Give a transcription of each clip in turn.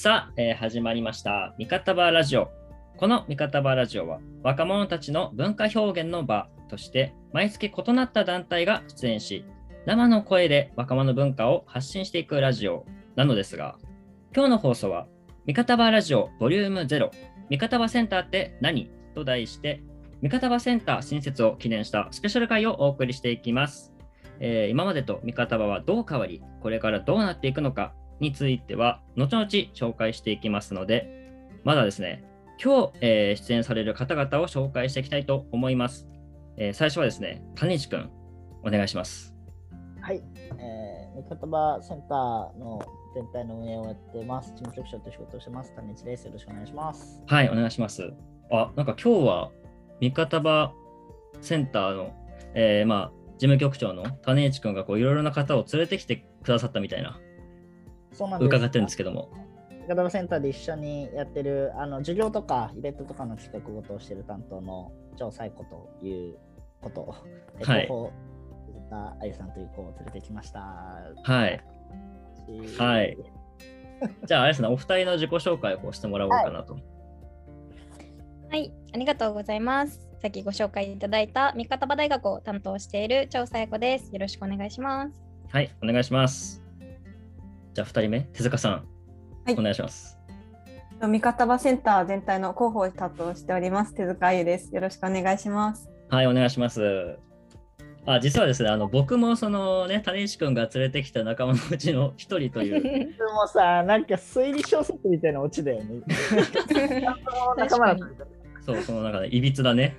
さあ、えー始まりました。味方バーラジオ。この味方バーラジオは、若者たちの文化表現の場として、毎月異なった団体が出演し、生の声で若者文化を発信していくラジオなのですが、今日の放送は、味方バーラジオボリューム0、味方バセンターって何と題して、味方バセンター新設を記念したスペシャル回をお送りしていきます。えー今までと味方場はどう変わり、これからどうなっていくのかについては、後々紹介していきますので、まだですね、今日、えー出演される方々を紹介していきたいと思います。えー最初はですね、谷内くん、お願いします。はい、えー、味方場センターの全体の運営をやってます。事務局長と仕事をしてます。谷内です。よろしくお願いします。はい、お願いします。あ、なんか今日は味方場センターの、えーまあ、事務局長の谷内くんがこういろいろな方を連れてきてくださったみたいな。伺ってるんですけども。味方場センターで一緒にやってるあの授業とかイベントとかの企画ごとをしてる担当の超最古ということを、えはいあゆさんという子を連れてきました。はい。はい。じゃあ、あれですね、お二人の自己紹介をしてもらおうかなと。はい、ありがとうございます。さっきご紹介いただいた三方場大学を担当している張佐子です。よろしくお願いします。はい、お願いします。じゃあ、二人目、手塚さん、はいお願いします。味方場センター全体の広報を担当しております手塚あゆです。よろしくお願いします。はい、お願いします。あ実はですね、あの僕もそのね、谷内くんが連れてきた仲間のうちの一人という、でもさ、なんか推理小説みたいなオチだよね。仲間だったみたいそう、その中でいびつだね、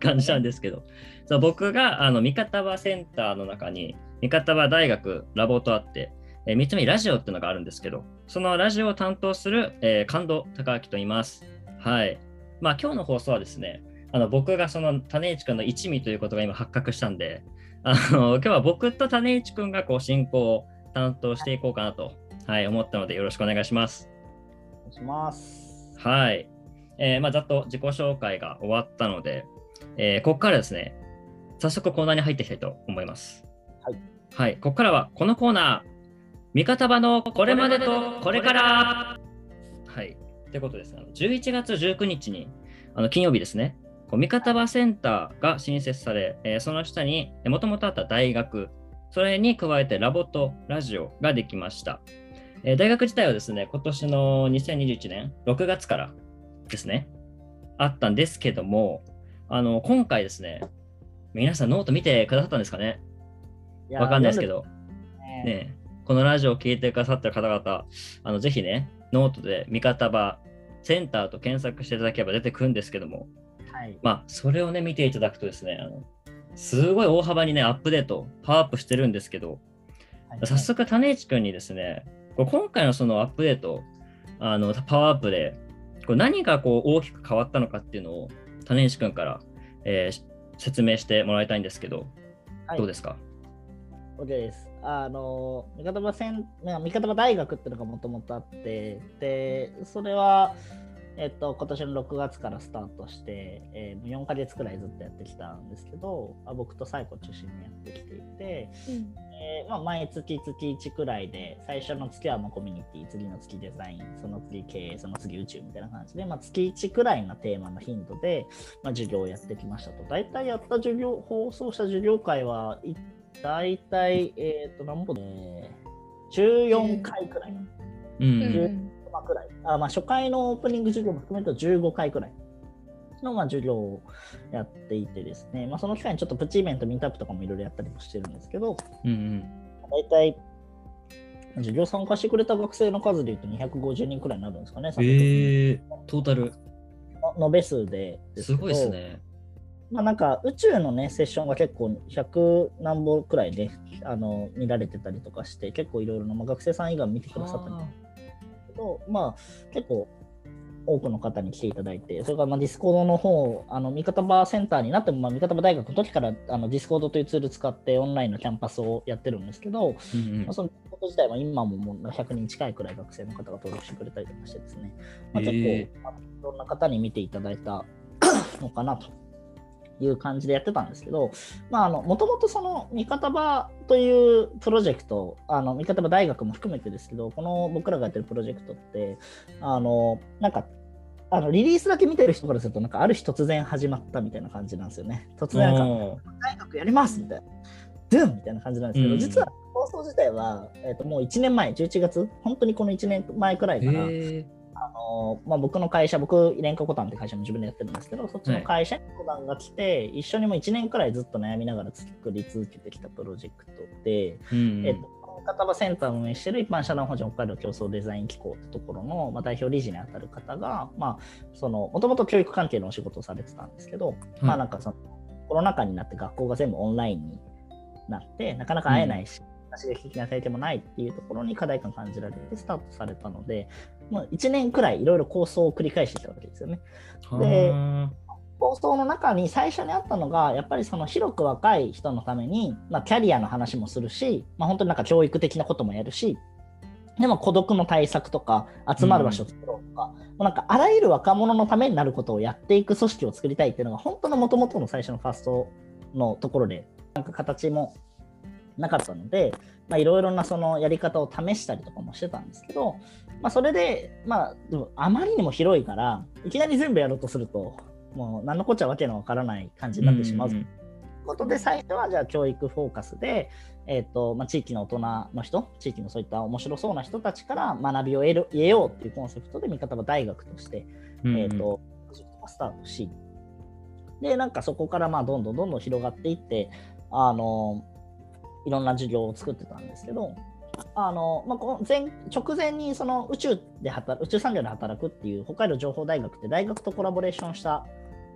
感じなんですけど、そう僕があの三方場センターの中に、三方場大学ラボとあって、えー3つ目にラジオっていうのがあるんですけど、そのラジオを担当する、えー神戸孝明と言います。はい。まあ今日の放送はですね、あの僕がその種市くんの一味ということが今発覚したんで、あの今日は僕と種市くんがこう進行を担当していこうかなと、はい、思ったのでよろしくお願いします。な。お願いします。はい。えーまあ、ざっと自己紹介が終わったので、えーここからですね、早速コーナーに入っていきたいと思います。はい。はい。ここからはこのコーナー、味方場のこれまでとこれから。はい。ということです。あの11月19日に、あの金曜日ですね、こう味方場センターが新設され、えーその下にもともとあった大学、それに加えてラボとラジオができました。えー大学自体はですね、今年の2021年6月からですね、あったんですけども、あの今回ですね、皆さんノート見てくださったんですかね？わかんないですけど、ね、このラジオを聞いてくださってる方々、あのぜひね、ノートでミカタバセンターと検索していただければ出てくるんですけども、はい。まあ、それをね、見ていただくとですね、あのすごい大幅にね、アップデート、パワーアップしてるんですけど、はい早速、種市君にですね、こう今回のそのアップデート、あのパワーアップで、こう何がこう大きく変わったのかっていうのを、種市君から、えー説明してもらいたいんですけど、はいどうですか？OK です。あの、味方場戦、まあ味方場大学っていうのがもともとあって、で、それは、えっと、今年の6月からスタートして、えー、4ヶ月くらいずっとやってきたんですけど、あ僕とサイコ中心にやってきていて、えーまあ、毎月月1くらいで、最初の月はもうコミュニティ、次の月デザイン、その次経営、その次宇宙みたいな感じで、まあ、月1くらいのテーマの頻度で、まあ、授業をやってきましたと。大体やった授業、放送した授業会は、い大体、えっ、と、何本、えー、14回くらい。うん、うん。まあくらい。あまあ、初回のオープニング授業も含めると15回くらい。のまあ授業をやっていてですね、まあ、その機会にちょっとプチイベント、ミートアップとかもいろいろやったりもしてるんですけど、うんうん。大体、授業参加してくれた学生の数でいうと250人くらいになるんですかね、えー、トータル、の延べ数でですごいですね。まあなんか宇宙のね、セッションが結構100何本くらいで、あの見られてたりとかして、結構いろいろな、まあ、学生さん以外も見てくださったりはけど、まあ、結構多くの方に来ていただいて、それからまあ Discord の方、あのミカタバセンターになっても、まあ、ミカタバ大学の時からあの Discord というツール使ってオンラインのキャンパスをやってるんですけど、あうんうん。まあ、そのこと自体は今ももう100人近いくらい学生の方が登録してくれたりとかしてですね、まあ、結構、へまあいろんな方に見ていただいたのかなという感じでやってたんですけど、まあ、あの、もともとその、味方場というプロジェクト、あの、味方場大学も含めてですけど、この僕らがやってるプロジェクトって、あの、なんか、あのリリースだけ見てる人からすると、なんかある日突然始まったみたいな感じなんですよね。突然なんか、おー大学やりますみたいな。ドゥンみたいな感じなんですけど、うん実は放送自体は、えー、ともう1年前、11月、本当にこの1年前くらいから、のまあ、僕の会社、僕、レンカコタンって会社も自分でやってるんですけど、そっちの会社に相談が来て、一緒にもう1年くらいずっと悩みながら作り続けてきたプロジェクトで、ーうん。えっと、片場センターを運営している一般社団法人北海道競争デザイン機構ってところの、まあ、代表理事にあたる方が、まあ、その、もともと教育関係のお仕事をされてたんですけど、まあなんかその、コロナ禍になって学校が全部オンラインになって、なかなか会えないし、刺激的な体験もないっていうところに課題感感じられてスタートされたので、もう1年くらいいろいろ構想を繰り返してきたわけですよね。では構想の中に最初にあったのが、やっぱりその広く若い人のために、まあ、キャリアの話もするし、まあ、本当になんか教育的なこともやるし、でも孤独の対策とか、集まる場所を作ろうとか、もうなんかあらゆる若者のためになることをやっていく組織を作りたいっていうのが、本当の元々の最初のファーストのところで、なんか形もなかったので、まあ、いろいろなそのやり方を試したりとかもしてたんですけど、まあ、それで、まあ、でもあまりにも広いから、いきなり全部やろうとすると、もう何のこっちゃわけのわからない感じになってしまうということで、最初はじゃあ教育フォーカスで、えーとまあ、地域の大人の人、地域のそういった面白そうな人たちから学びを得る得ようっていうコンセプトで、味方は大学として、うんえー、とスタートし、で、なんかそこからまあどんどんどんどん広がっていって、あのいろんな授業を作ってたんですけど、あのまあ、この前直前にその宇宙で働宇宙産業で働くっていう北海道情報大学って大学とコラボレーションした、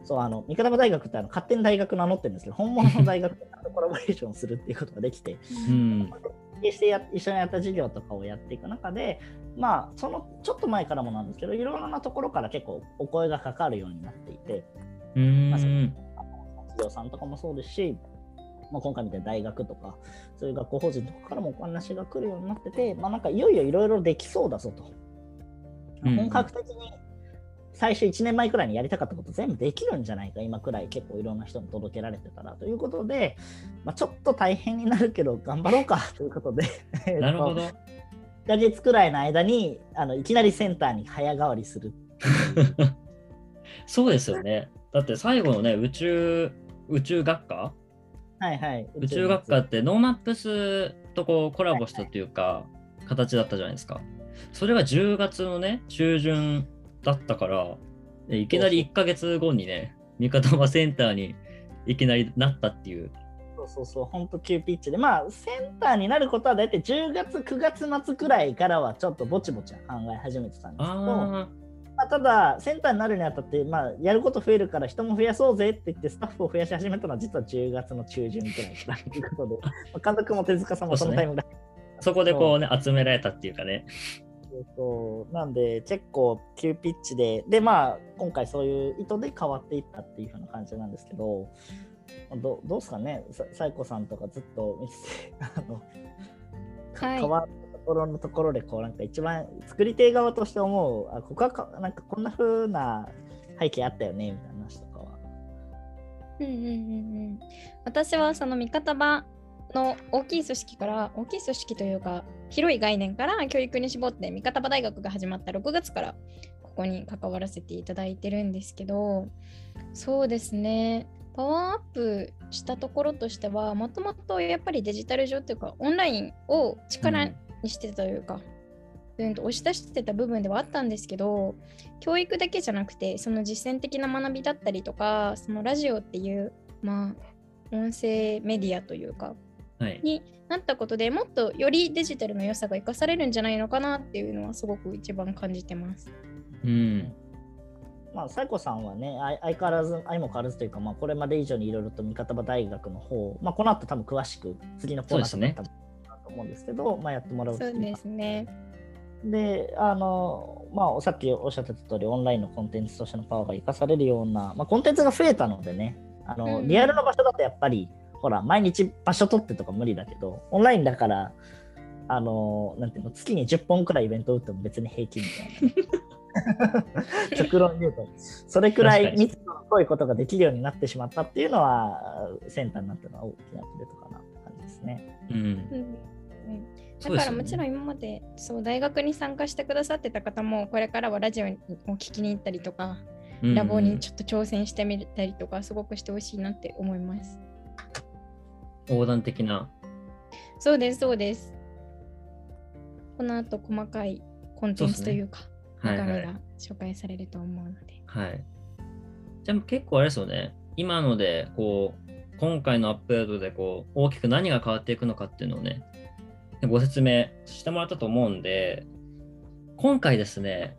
そうあの三方大学ってあの勝手に大学名乗ってるんですけど、本物の大学とコラボレーションするっていうことができて、うん。決してや一緒にやった授業とかをやっていく中で、まあ、そのちょっと前からもなんですけど、いろいろなところから結構お声がかかるようになっていて、うん。まあ企業さんとかもそうですし、まあ、今回みたいな大学とか、そういう学校法人とかからもお話が来るようになってて、まあ、なんかいよいよいろいろできそうだぞと。うん本格的に最初1年前くらいにやりたかったこと全部できるんじゃないか、今くらい結構いろんな人に届けられてたらということで、まあ、ちょっと大変になるけど頑張ろうかということで、なるほど。1ヶ月くらいの間にあのいきなりセンターに早変わりする。そうですよね。だって最後のね、宇宙、宇宙学科はいはい。宇宙学科って NoMaps とこうコラボしたというか、形だったじゃないですか。それが10月のね、中旬だったから、でいきなり1ヶ月後にね、ミカタバセンターにいきなりなったっていう。そうそうそう、本当急ピッチで、まあ、センターになることは大体10月、9月末くらいからはちょっとぼちぼち考え始めてたんですけど、まああ、ただ、センターになるにあたって、まあ、やること増えるから人も増やそうぜって言って、スタッフを増やし始めたのは実は10月の中旬くらいからということで、まあ監督も手塚さんもそのタイムラインあ、そこでこうね、集められたっていうかね。そう。なんで結構急ピッチででまあ今回そういう意図で変わっていったっていう風な感じなんですけどどどうですかね？さサイコさんとかずっと見ててあの、かはい。変わっころのところでこうなんか一番作り手側として思うあここはかなんかこんな風な背景あったよねみたいな話とかは。うんうんうんうん、私はその味方場の大きい組織から大きい組織というか広い概念から教育に絞って味方場大学が始まった6月からここに関わらせていただいてるんですけどそうですね。パワーアップしたところとしてはもともとやっぱりデジタル上というかオンラインを力にしてたというか、うん、と押し出してた部分ではあったんですけど教育だけじゃなくてその実践的な学びだったりとかそのラジオっていうまあ音声メディアというかはい。になったことでもっとよりデジタルの良さが生かされるんじゃないのかなっていうのはすごく一番感じてます。うん。まあ、サイコさんはね、相変わらず、相も変わらずというか、まあ、これまで以上にいろいろと三方場大学の方、まあ、この後多分詳しく、次のコーナーそうですねとか多分と思うんですけど、まあ、やってもらうっていうそうですね。で、あの、まあ、さっきおっしゃってた通り、オンラインのコンテンツとしてのパワーが生かされるような、まあ、コンテンツが増えたのでね、あの、うんリアルの場所だとやっぱり、ほら、毎日場所取ってとか無理だけど、オンラインだから、あの、なんていうの、月に10本くらいイベント打っても別に平気みたいな。極論言うと、それくらい密度のこういうことができるようになってしまったっていうのは、センターになったのは大きなプレートかなって感じですね。うん。うんうんだからもちろんん。今までそう大学に参加してくださってた方もこれからはラジオを聞きに行ったりとか、ラボにちょっと挑戦してみたりとかすごくしてほしいなって思います。横断的な。そうですそうです。この後細かいコンテンツというかはいはい中身が紹介されると思うので。はい。じゃあ結構あれですよね。今ので、こう、今回のアップデートで、こう、大きく何が変わっていくのかっていうのをね、ご説明してもらったと思うんで、今回ですね、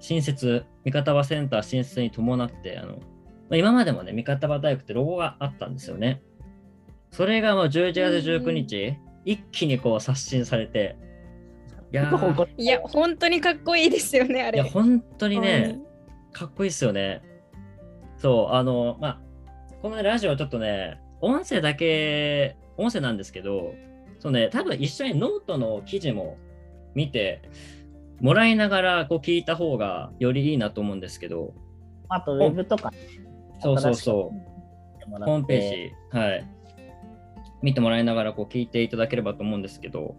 新設、三方場センター新設に伴って、あの、まあ今までもね、三方場大学ってロゴがあったんですよね。それがもう11月19日、一気にこう刷新されて、いやーいや、本当にかっこいいですよね、あれ。いや、本当にね、かっこいいっすよね。そう、あの、まあ、このラジオちょっとね、音声だけ、音声なんですけど、そうね、多分一緒にノートの記事も見てもらいながらこう聞いた方がよりいいなと思うんですけど、あと、ウェブとか、そうそうそう、うホームページ、はい、見てもらいながらこう聞いていただければと思うんですけど、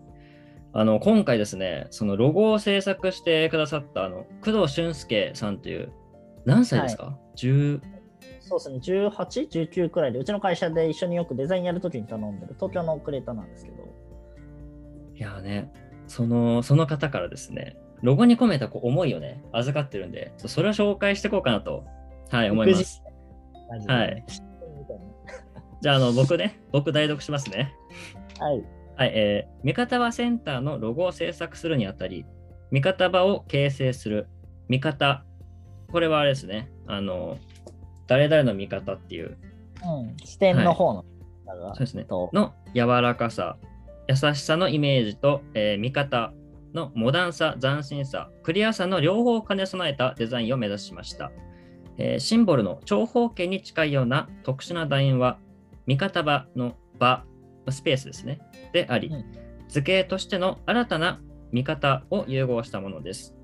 あの今回ですね、そのロゴを制作してくださったあの工藤俊介さんという、何歳ですか、10そうですね、18、19くらいで、うちの会社で一緒によくデザインやるときに頼んでる東京のクレーターなんですけど、いやーね、そのその方からですね、ロゴに込めたこう思いをね、預かってるんで、それを紹介していこうかなと、はい、思います。はい。じゃあ、あの僕ね、僕代読しますね。はい。はい、えー、味方場センターのロゴを制作するにあたり、味方場を形成する、味方、これはあれですね、あの、誰々の味方っていう、うん、視点の方の、そうですね、との柔らかさ、優しさのイメージと、えー味方のモダンさ、斬新さ、クリアさの両方を兼ね備えたデザインを目指しました。えーシンボルの長方形に近いような特殊な楕円は、味方場の場、スペースですね、であり、うん図形としての新たな見方を融合したものです。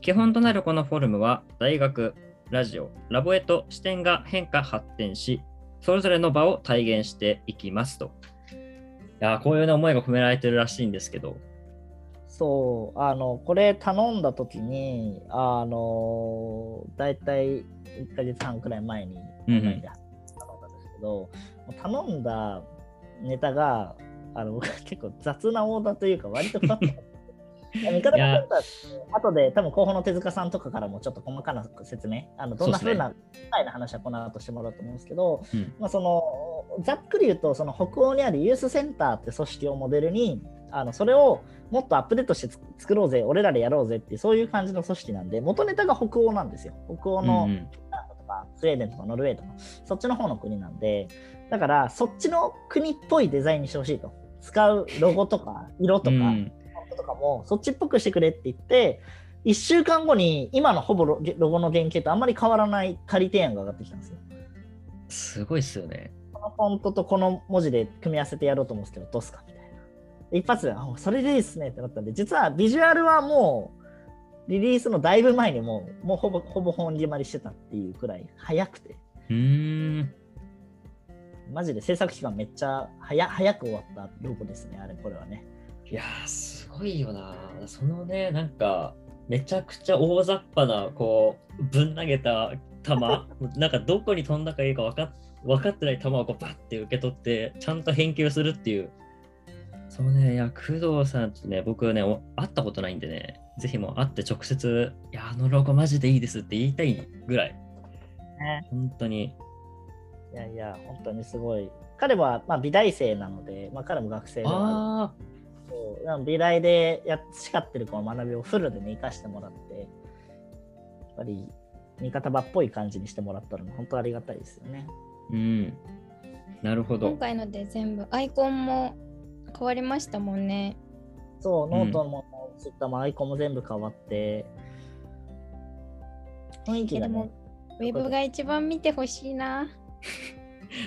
基本となるこのフォルムは、大学、ラジオ、ラボへと視点が変化発展し、それぞれの場を体現していきますと。いやーこういう、ね、思いが込められてるらしいんですけど、そう、あの、これ頼んだ時に、あの、だいたい1ヶ月半くらい前に、頼んだんですけど、もう頼んだネタが、あの、結構雑なオーダーというか、割とふわっと。後で多分広報の手塚さんとかからもちょっと細かな説明あのどんなふうな具体な話はこの後してもらうと思うんですけど、うん。まあ、そのざっくり言うとその北欧にあるユースセンターって組織をモデルにあのそれをもっとアップデートしてつ作ろうぜ俺らでやろうぜってそういう感じの組織なんで元ネタが北欧なんですよ北欧の、スウェーデンとかノルウェーとかそっちの方の国なんでだからそっちの国っぽいデザインにしてほしいと使うロゴとか 色とか、うんとかもそっちっぽくしてくれって言って1週間後に今のほぼロロゴの原型とあんまり変わらない仮提案が上がってきたんですよ。すごいっすよね。このフォントとこの文字で組み合わせてやろうと思うんですけどどうすか？みたいな。一発であそれでいいっすねってなったんで実はビジュアルはもうリリースのだいぶ前にもうもうほぼほぼ本決まりしてたっていうくらい早くてうーん。マジで制作期間めっちゃ早早く終わったロゴですねあれこれはね。いやー、すごいよな。そのね、なんか、めちゃくちゃ大雑把な、こう、ぶん投げた球、なんかどこに飛んだかいいか分かっ分かってない球をこうバッて受け取って、ちゃんと返球するっていう。そうね、いや、工藤さんとね、僕ね、お会ったことないんでね、ぜひもう会って直接、いや、あのロゴマジでいいですって言いたいぐらい。ね本当に。いやいや本当にすごい。彼はまあ美大生なので、まあ、彼も学生ではあるあそうなんか美大でやっ培ってるこの学びをフルでね、生かしてもらって、やっぱり味方場っぽい感じにしてもらったのも本当ありがたいですよね。ー、うん。なるほど今。回ので全部アイコンも変わりましたもんね。そう、んノートもツイッターもアイコンも全部変わって、雰囲気がねえでも、ウェブが一番見てほしいな。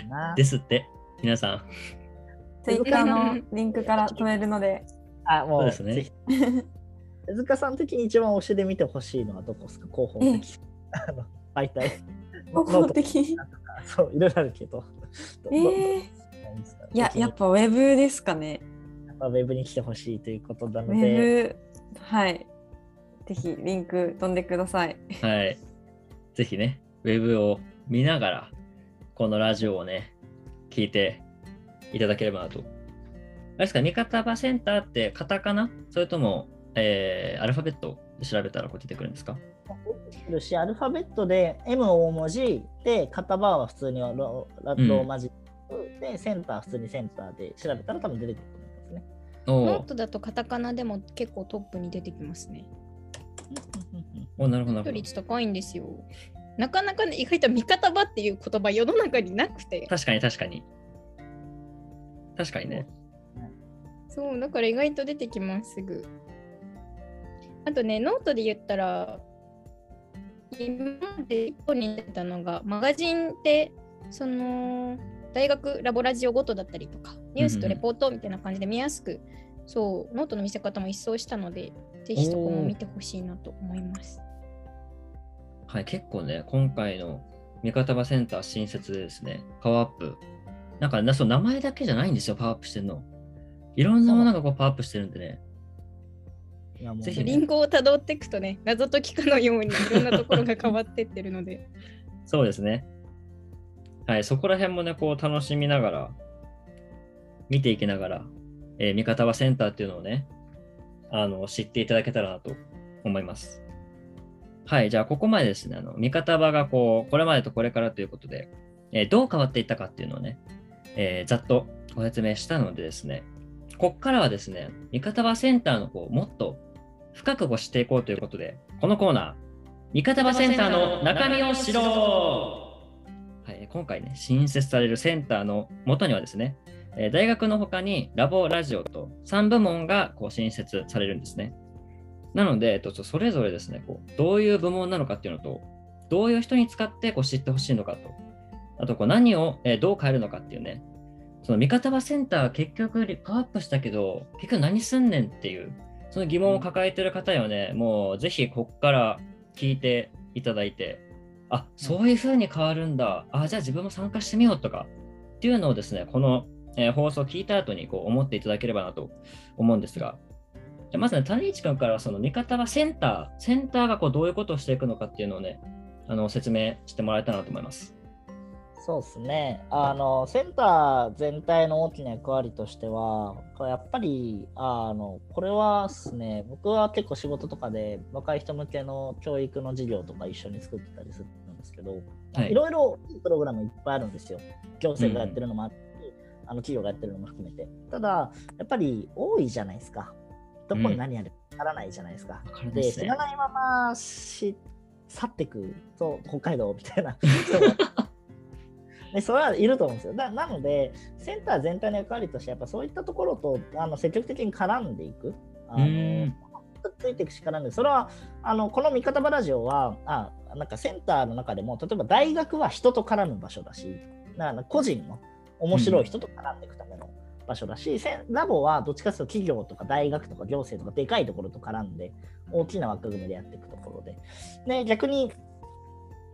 なですって、皆さん。ツイッターのリンクから飛べるので、あ、もう、そうですねぜひ。手塚さん的に一番推しで見てほしいのはどこですか？広報的。あの媒体。方法的に。そう、いろいろあるけど。えー、いや、やっぱウェブですかね。やっぱウェブに来てほしいということなので。ウェブ、はい。ぜひリンク飛んでください。はい。ぜひね、ウェブを見ながら、このラジオをね、聞いていただければなと。あれですか、味方場センターってカタカナ？それとも、えー、アルファベットで調べたらこう出てくるんですか？るし、アルファベットで M 大文字で、ミカタバは普通にロローマ字、うん、で、センター普通にセンターで調べたら多分出てくると思いますね。ノートだとカタカナでも結構トップに出てきますね。おなるほど。率高いんですよ。なかなかね、意外とミカタバっていう言葉世の中になくて。確かに確かに。確かにね。そう、だから意外と出てきますすぐ。あとね、ノートで言ったら、今まで一本に出たのが、マガジンってその大学ラボラジオごとだったりとか、ニュースとレポートみたいな感じで見やすく、うんうん、そう、ノートの見せ方も一新したので、ぜひそこも見てほしいなと思います。はい、結構ね、今回の味方場センター新設でですね、パワーアップ。なんか、その名前だけじゃないんですよ、パワーアップしてるの。いろんなものがこうパワーアップしてるんでね。ぜひ、ね、リンゴをたどっていくとね、謎解きかのようにいろんなところが変わってってるので。そうですね。はい、そこら辺もね、こう楽しみながら、見ていきながら、えー、味方はセンターっていうのをね、あの知っていただけたらなと思います。はい、じゃあここまでですね、あの味方場がこうこれまでとこれからということで、えー、どう変わっていったかっていうのをね、えー、ざっとご説明したのでですね、ここからはですね、味方場センターのこうもっと深くご知っていこうということで、このコーナー、味方場センターの中身を知ろう。はい、今回ね、新設されるセンターの元にはですね、え大学の他にラボラジオと3部門がこう新設されるんですね。なので、えっと、それぞれですね、こうどういう部門なのかっていうのと、どういう人に使ってこう知ってほしいのかと、あとこう何を、えどう変えるのかっていうね、その味方場センター結局パワーアップしたけど、結局何すんねんっていう、その疑問を抱えてる方はね、もうぜひこっから聞いていただいて、あそういう風に変わるんだ、あじゃあ自分も参加してみようとか。っていうのをですね、この、えー、放送を聞いた後にこう思っていただければなと思うんですが、じゃまずね、谷市君からその味方はセンター、センターがこうどういうことをしていくのかっていうのをね、あの説明してもらえたらなと思います。そうですね。あのセンター全体の大きな役割としてはやっぱりあのこれはですね。僕は結構仕事とかで若い人向けの教育の授業とか一緒に作ってたりするんですけど、はい、いろいろいいプログラムいっぱいあるんですよ。行政がやってるのもあって、うん、あの企業がやってるのも含めて。ただやっぱり多いじゃないですか。どこに何やるかわからないじゃないですか、うん、で、知らないままし去ってくそう北海道みたいな でそれはいると思うんですよ。なのでセンター全体の役割としてやっぱそういったところとあの積極的に絡んでいく。あのついていくしかないんでそれはあのこの味方バラジオはあなんかセンターの中でも例えば大学は人と絡む場所だしだから個人の面白い人と絡んでいくための場所だし、うん、ラボはどっちかというと企業とか大学とか行政とかでかいところと絡んで大きな枠組みでやっていくところで。で逆に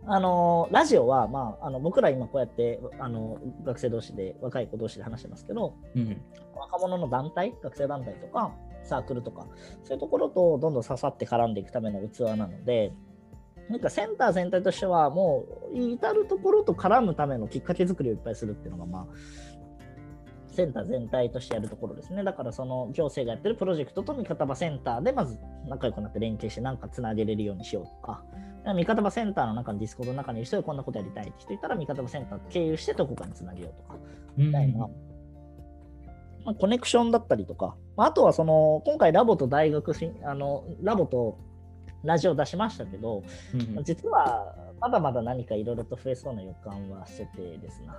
あのラジオは、まあ、あの僕ら今こうやってあの学生同士で若い子同士で話してますけど、うん、若者の団体？学生団体とかサークルとか。そういうところとどんどん刺さって絡んでいくための器なのでなんかセンター全体としてはもう至るところと絡むためのきっかけ作りをいっぱいするっていうのがまあセンター全体としてやるところですね。だからその行政がやってるプロジェクトと味方場センターでまず仲良くなって連携してなんかつなげれるようにしようとか、味方場センターの中のディスコードの中にいる人でこんなことやりたいって人いたら味方場センター経由してどこかにつなげようとか、みたいな。まあ、コネクションだったりとか、まあ、あとはその今回ラボと大学あのラボとラジオ出しましたけど、うん、実はまだまだ何かいろいろと増えそうな予感はしててですな。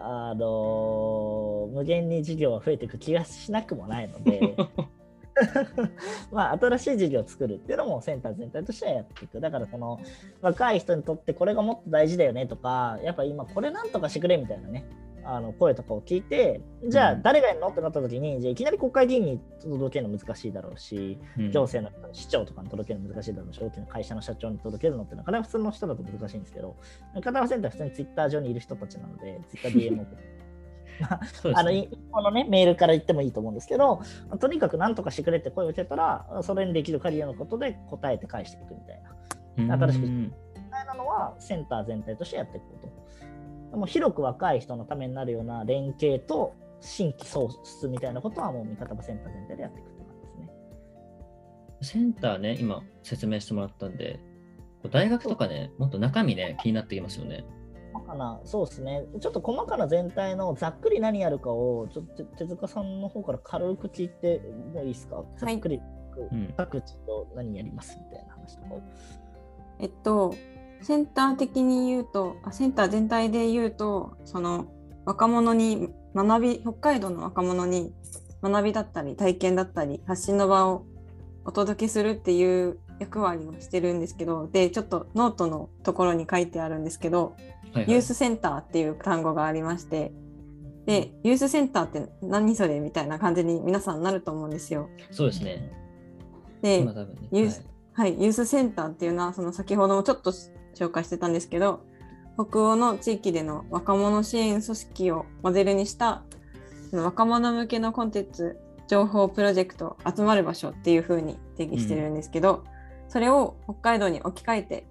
あの無限に授業は増えていく気がしなくもないので まあ新しい授業を作るっていうのもセンター全体としてはやっていく。だからその若い人にとってこれがもっと大事だよねとかやっぱ今これなんとかしてくれみたいなねあの声とかを聞いて、じゃあうん。誰がやるのってなった時に、じゃあいきなり国会議員に届けるの難しいだろうし、うん。行政の市長とかに届けるの難しいだろうし、大きな会社の社長に届けるのってなかなか普通の人だと難しいんですけど、片山センターは普通にツイッター上にいる人たちなので、ツイッター DM を送って。そうですねあのいこのね、メールから言ってもいいと思うんですけど、まあとにかく何とかしてくれって声を受けたら、それにできる限りのことで答えて返していくみたいな。新しくうんみたいなのはセンター全体としてやっていこうと。でも広く若い人のためになるような連携と新規創出みたいなことはもう味方場センター全体でやっていくって感じですね。センターね、今説明してもらったんで、大学とかね、もっと中身ね、気になってきますよね。細かな、そうですね。ちょっと細かな全体のざっくり何やるかを、ちょっと手塚さんの方から軽く聞いてもいいですか？ざっくり、うん。各地と何やりますみたいな話とか。を。えっと、センター的に言うとあ、センター全体で言うと、その若者に学び、北海道の若者に学びだったり、体験だったり、発信の場をお届けするっていう役割をしてるんですけど、で、ちょっとノートのところに書いてあるんですけど、はいはいユースセンターっていう単語がありまして、で、ユースセンターって何それみたいな感じに皆さんなると思うんですよ。そうですね。で、ね。ユースはい、ユースセンターっていうのはその先ほどもちょっと紹介してたんですけど北欧の地域での若者支援組織をモデルにした若者向けのコンテンツ情報プロジェクト集まる場所っていう風に定義してるんですけど、それを北海道に置き換えて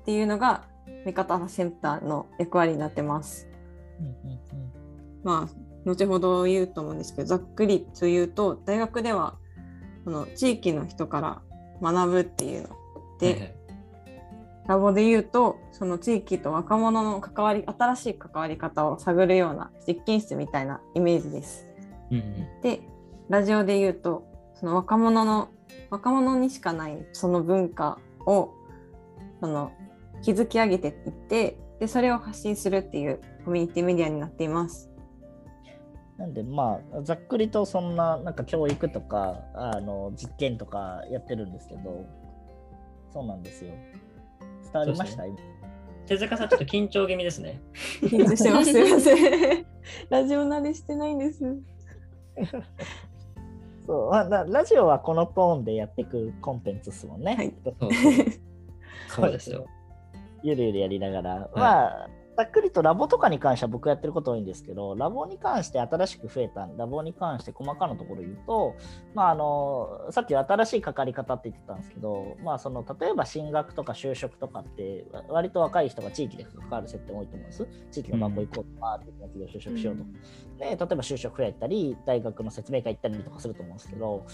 っていうのが味方センターの役割になってます。まあ後ほど言うと思うんですけどざっくりと言うと大学ではその地域の人から学ぶっていうので、ラボで言うとその地域と若者の関わり新しい関わり方を探るような実験室みたいなイメージです。うんうんでラジオで言うとその若者の若者にしかないその文化をその築き上げていってでそれを発信するっていうコミュニティメディアになっています。なんでまあざっくりとそんななんか教育とかあの実験とかやってるんですけどそうなんですよ伝わりました、手塚さん、ちょっと緊張気味ですね。緊張してます。すいません。ラジオ慣れしてないんです。そうあだラジオはこのトーンでやっていくコンテンツですもんね。はいそうそう そうですよ。ゆるゆるやりながら、まあ、ざっくりとラボとかに関しては僕やってること多いんですけど、ラボに関して新しく増えた、ラボに関して細かなところ言うと、まあ、あのさっき新しいかかり方って言ってたんですけど、まあ、その例えば進学とか就職とかって、わ割と若い人が地域で関わる設定多いと思うんです。地域の学校行こうとか、地域の企業就職しようとか。で、例えば就職フェア行ったり、大学の説明会行ったりとかすると思うんですけど、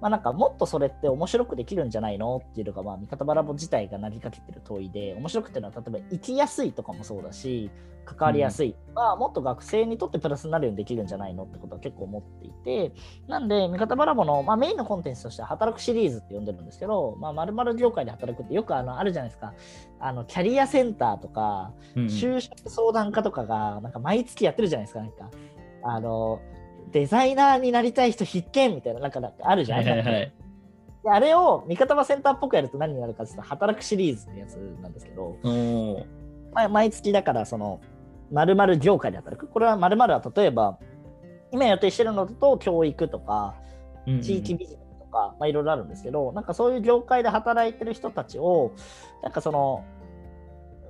まあ、なんかもっとそれって面白くできるんじゃないのっていうのが、まあ、味方バラボ自体が投げかけてる問いで、面白くっていうのは、例えば生きやすいとかもそうだし、関わりやすい、まあ、もっと学生にとってプラスになるようにできるんじゃないのってことは結構思っていて、なんで、味方バラボの、まあ、メインのコンテンツとしては、働くシリーズって呼んでるんですけど、まあ、〇〇業界で働くってよくあのあるじゃないですか、あのキャリアセンターとか、うんうん。就職相談課とかが、なんか毎月やってるじゃないですか、なんか。あの、デザイナーになりたい人必見みたいな、なんかあるじゃん。はいはいはい。であれを味方場センターっぽくやると何になるかっていうと、働くシリーズってやつなんですけど、まあ毎月だから、その、〇〇業界で働く。これは〇〇は例えば、今予定してるのだと教育とか、うんうん地域ビジネスとか、まあいろいろあるんですけど、なんかそういう業界で働いてる人たちを、なんかその、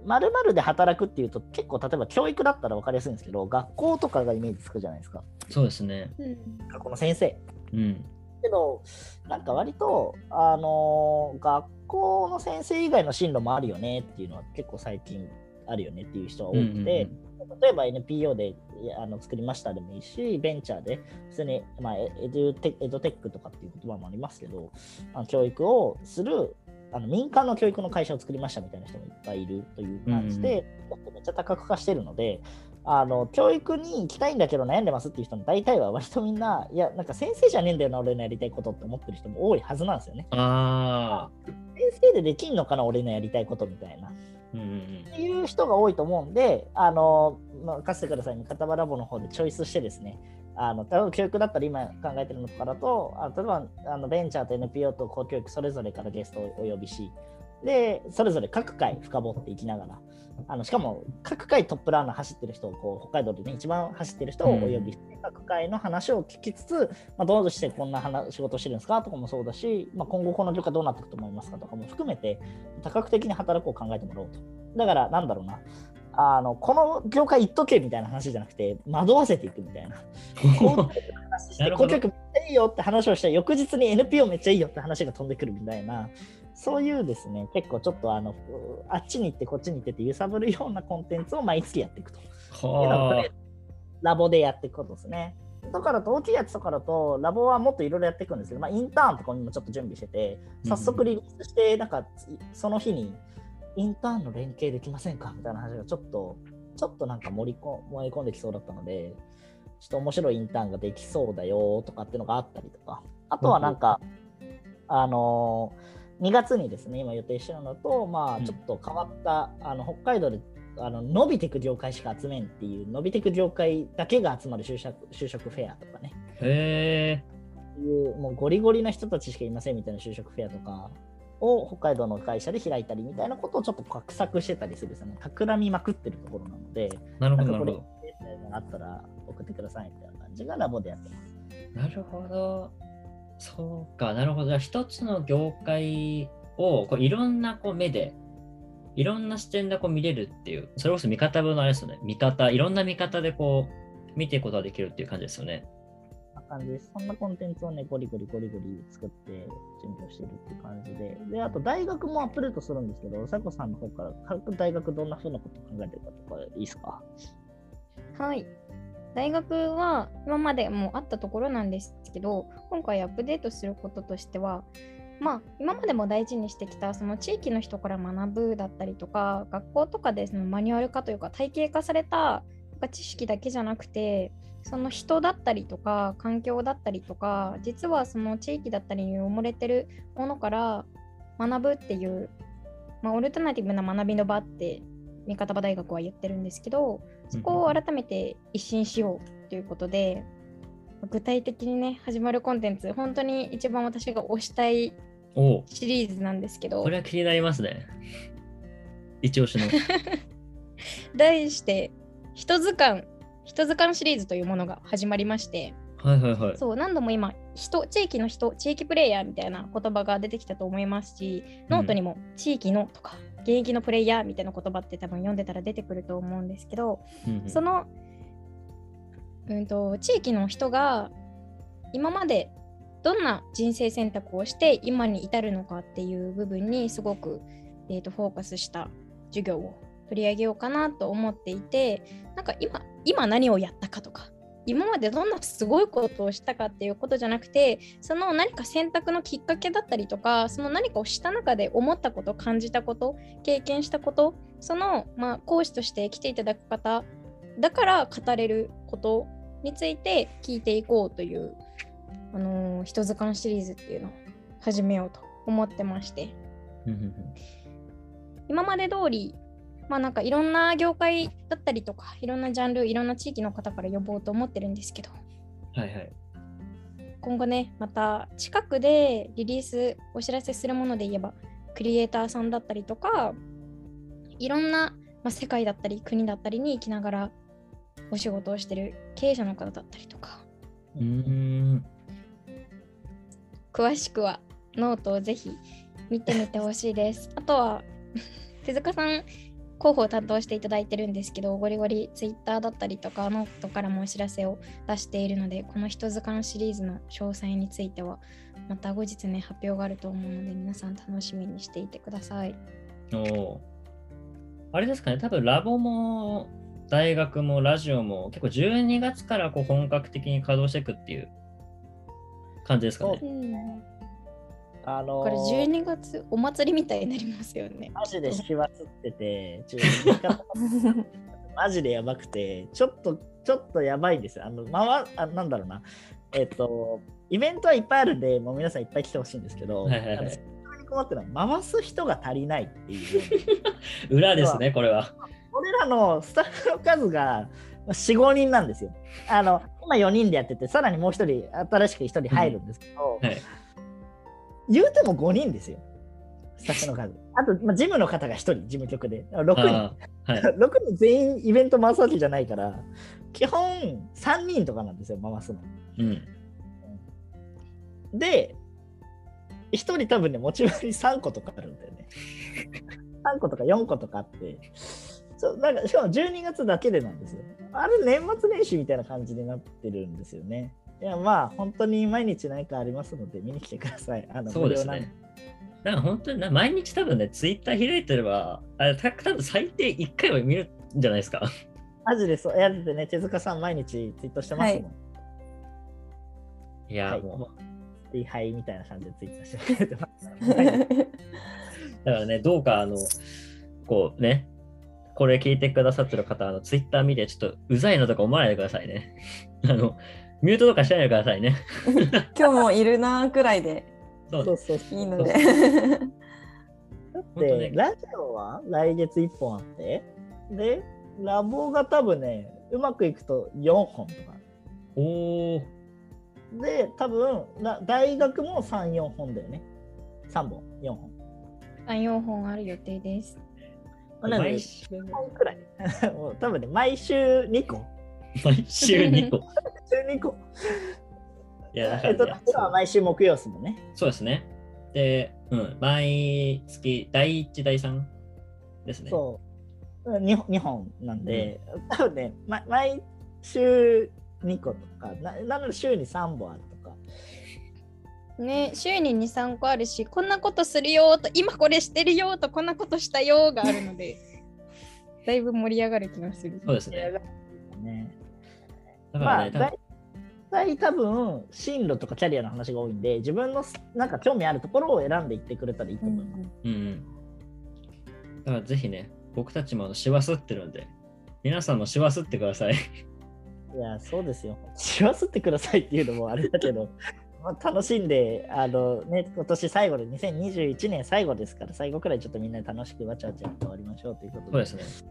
〇〇で働くっていうと結構例えば教育だったら分かりやすいんですけど学校とかがイメージつくじゃないですかそうですね。うん学校の先生うん。けどなんか割とあのー学校の先生以外の進路もあるよねっていうのは結構最近あるよねっていう人が多くて、うんうんうん例えば NPO であの作りましたでもいいし、ベンチャーで、普通に、まあ、エエドテエドテックとかっていう言葉もありますけど、あの教育をするあの民間の教育の会社を作りましたみたいな人もいっぱいいるという感じで、めっちゃ多角化してるので、あの教育に行きたいんだけど悩んでますっていう人の大体は割とみんな、いや、なんか先生じゃねえんだよな、俺のやりたいことって思ってる人も多いはずなんですよね。ああ。先生でできんのかな、俺のやりたいことみたいな。うんうんっていう人が多いと思うんで、あの、任せてください、味方場ラボの方でチョイスしてですね、あの、例えば教育だったら今考えてるのとかだと、あ例えばあのベンチャーと NPO と公教育それぞれからゲストをお呼びし、で、それぞれ各回深掘っていきながら、あのしかも各回トップランナー走ってる人をこう北海道でね、一番走ってる人をお呼びして、各回の話を聞きつつ、まあ、どうしてこんな話仕事してるんですかとかもそうだし、まあ、今後この業界どうなっていくと思いますかとかも含めて、多角的に働くを考えてもらおうと。だから、なんだろうな。あのこの業界行っとけみたいな話じゃなくて、惑わせていくみたいな。こう話して、なるほど顧客めっちゃいいよって話をしたら、翌日に NPO めっちゃいいよって話が飛んでくるみたいな、そういうですね、結構ちょっとあのあっちに行ってこっちに行ってって揺さぶるようなコンテンツを毎月やっていくと。はラボでやっていくことですね。だからと大きいやつとかだと、ラボはもっといろいろやっていくんですけど、まあ、インターンとかも今ちょっと準備してて、早速リリースして、なんかその日にインターンの連携できませんか？みたいな話がちょっと、ちょっとなんか盛りこ盛り込んできそうだったので、ちょっと面白いインターンができそうだよとかっていうのがあったりとか、あとはなんか、あのー、2月にですね、今予定してるのと、まあ、ちょっと変わった、あの北海道であの伸びていく業界しか集めんっていう、伸びていく業界だけが集まる就職就職フェアとかね、へえ。いうもうゴリゴリな人たちしかいませんみたいな就職フェアとかを北海道の会社で開いたりみたいなことをちょっと画策してたりするですね、企みまくってるところなので、なるほど、なるほど。あったら送ってくださいみたいな感じがラボでやってます。なるほど。そうか、なるほど。じゃあ一つの業界をこういろんなこう目で、いろんな視点でこう見れるっていう、それこそ見方分のあれですよね。見方、いろんな見方でこう見ていくことができるっていう感じですよね。感じです。そんなコンテンツをね、ゴリゴリゴリゴリ作って準備をしているって感じで。で、あと大学もアップデートするんですけど、さこさんの方から各大学どんな風なこと考えてるかとかいいですか？はい。大学は今までもあったところなんですけど、今回アップデートすることとしては、まあ、今までも大事にしてきたその地域の人から学ぶだったりとか学校とかでそのマニュアル化というか体系化された知識だけじゃなくてその人だったりとか環境だったりとか実はその地域だったりに埋もれてるものから学ぶっていう、まあ、オルタナティブな学びの場って三方場大学は言ってるんですけどそこを改めて一新しようということで具体的にね始まるコンテンツ本当に一番私が推したいシリーズなんですけどこれは気になりますね。一押しの。題して人図鑑人図鑑シリーズというものが始まりましてはいはいはい。そう何度も今人地域の人地域プレイヤーみたいな言葉が出てきたと思いますしノートにも地域のとか現役のプレイヤーみたいな言葉って多分読んでたら出てくると思うんですけどうんうんその、うん、と地域の人が今までどんな人生選択をして今に至るのかっていう部分にすごく、えー、とフォーカスした授業を取り上げようかなと思っていてなんか今今何をやったかとか。今までどんなすごいことをしたかっていうことじゃなくてその何か選択のきっかけだったりとかその何かをした中で思ったこと感じたこと経験したことその、まあ、講師として来ていただく方だから語れることについて聞いていこうという、あのー人図鑑シリーズっていうのを始めようと思ってまして。今まで通りまあなんかいろんな業界だったりとかいろんなジャンルいろんな地域の方から呼ぼうと思ってるんですけどはいはい。今後ねまた近くでリリースお知らせするもので言えばクリエイターさんだったりとかいろんな、まあ、世界だったり国だったりに行きながらお仕事をしてる経営者の方だったりとかうーん。詳しくはノートをぜひ見てみてほしいです。あとは 手塚さん広報を担当していただいてるんですけどゴリゴリツイッターだったりとかノートからもお知らせを出しているのでこの人図鑑シリーズの詳細についてはまた後日ね発表があると思うので皆さん楽しみにしていてください。おお。あれですかね、多分ラボも大学もラジオも結構12月からこう本格的に稼働していくっていう感じですかね。うん、あのーこれ12月お祭りみたいになりますよね。マジでしわつってて、マジでやばくて、ちょっと、ちょっとやばいんですよ。あの、まわ、あなんだろうな。えっと、イベントはいっぱいあるんで、もう皆さんいっぱい来てほしいんですけど、は困ってるのは、回す人が足りないっていう。裏ですね、これは。俺らのスタッフの数が4、5人なんですよ。あの、今4人でやってて、さらにもう1人、新しく1人入るんですけど、はい。言うても5人ですよ。スタッフの数。あと、まあ、事務の方が1人、事務局で。6人。はい。6人全員イベント回すわけじゃないから、基本3人とかなんですよ、回すの。うん。で、1人多分ね、持ち回り3個とかあるんだよね。3個とか4個とかあって、そうなんかしかも12月だけでなんですよ。あれ、年末年始みたいな感じになってるんですよね。いや、まあ、本当に毎日何かありますので、見に来てください。あのそうですね。だから本当にな毎日多分ね、ツイッター開いてれば、あれた多分最低1回は見るんじゃないですか。マジでそう。いや、だってね、手塚さん毎日ツイートしてますもん。いや、はいもではいみたいな感じでツイートしてくれてます。はいう、だからね、どうか、あの、こうね、これ聞いてくださってる方、あのツイッター見て、ちょっとうざいなとか思わないでくださいね。あの、ミュートとかしないでくださいね。今日もいるなーくらいでそうそうそうそういいので。だって、ねラジオは来月1本あって、で、ラボが多分ね、うまくいくと4本とか。おー、で、多分ら大学も3、4本だよね。3本、4本。3、4本ある予定です。まあなんで毎週、1本くらい。もう多分ね、毎週2個。毎週2個。週2個。いや、だかえっと、毎週木曜っすもんね。そうですね。で、うん、毎月、第1、第3ですね。そう。2, 2本なんで、多分ね、ま、毎週2個とか、ななので週に3本あるとか。ね、週に2、3個あるし、こんなことするよと、今これしてるよと、こんなことしたよがあるので、だいぶ盛り上がる気がする。そうですね。ねだからね、まあ、大体多分、進路とかキャリアの話が多いんで、自分のなんか興味あるところを選んでいってくれたらいいと思います。うんうん。だからぜひね、僕たちもあの、しわすってるんで、皆さんもしわすってください。いや、そうですよ。しわすってくださいっていうのもあれだけど、まあ、楽しんで、あのね、今年最後で、2021年最後ですから、最後くらいちょっとみんなで楽しくわちゃわちゃ終わりましょうということそうですね。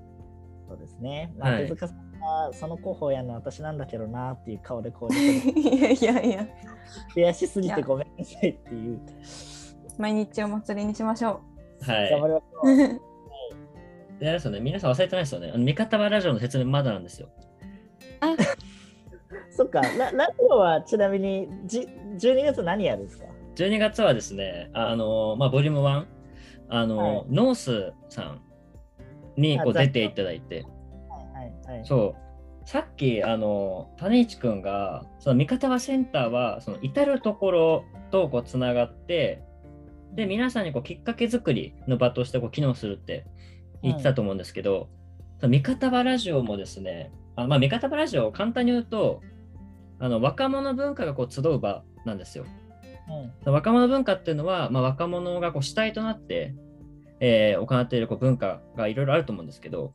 そうですね。まあ、はい手塚さんはその候補やるの私なんだけどなっていう顔でこう、いやいやいや、悔しすぎてごめんなさいっていう。毎日お祭りにしましょはい。頑張りましょう。う。で、あれですよね、皆さん忘れてないですよね。味方はラジオの説明まだなんですよ。そっか、ララジオはちなみにじ12月何やるんですか？12月はですね、あの、まあ、ボリューム1、あの、はいノースさんにこうあ出ていただいて、はいはいはい。そう、さっき、あの、種市くんが、その味方はセンターは、その至るところとこうつながって、で、皆さんにこうきっかけ作りの場としてこう機能するって言ってたと思うんですけど、その味方はラジオもですね、あまあ、味方はラジオを簡単に言うと、あの若者文化がこう集う場なんですよ。うん。若者文化っていうのは、まあ、若者がこう主体となって、えー行っているこう文化がいろいろあると思うんですけど、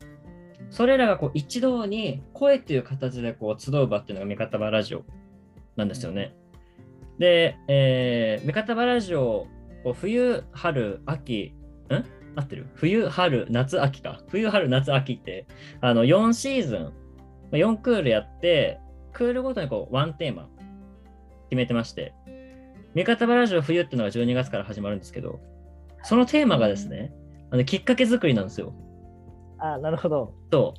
それらがこう一堂に声という形でこう集う場っていうのが味方場ラジオなんですよね。で、えー、味方場ラジオ、こう冬、春、秋、ん？合ってる？冬、春、夏、秋か。冬、春、夏、秋って、あの4シーズン、4クールやって、クールごとにこうワンテーマ決めてまして、味方場ラジオ冬っていうのが12月から始まるんですけど、そのテーマがですね、あのきっかけ作りなんですよ。あ、なるほど。と、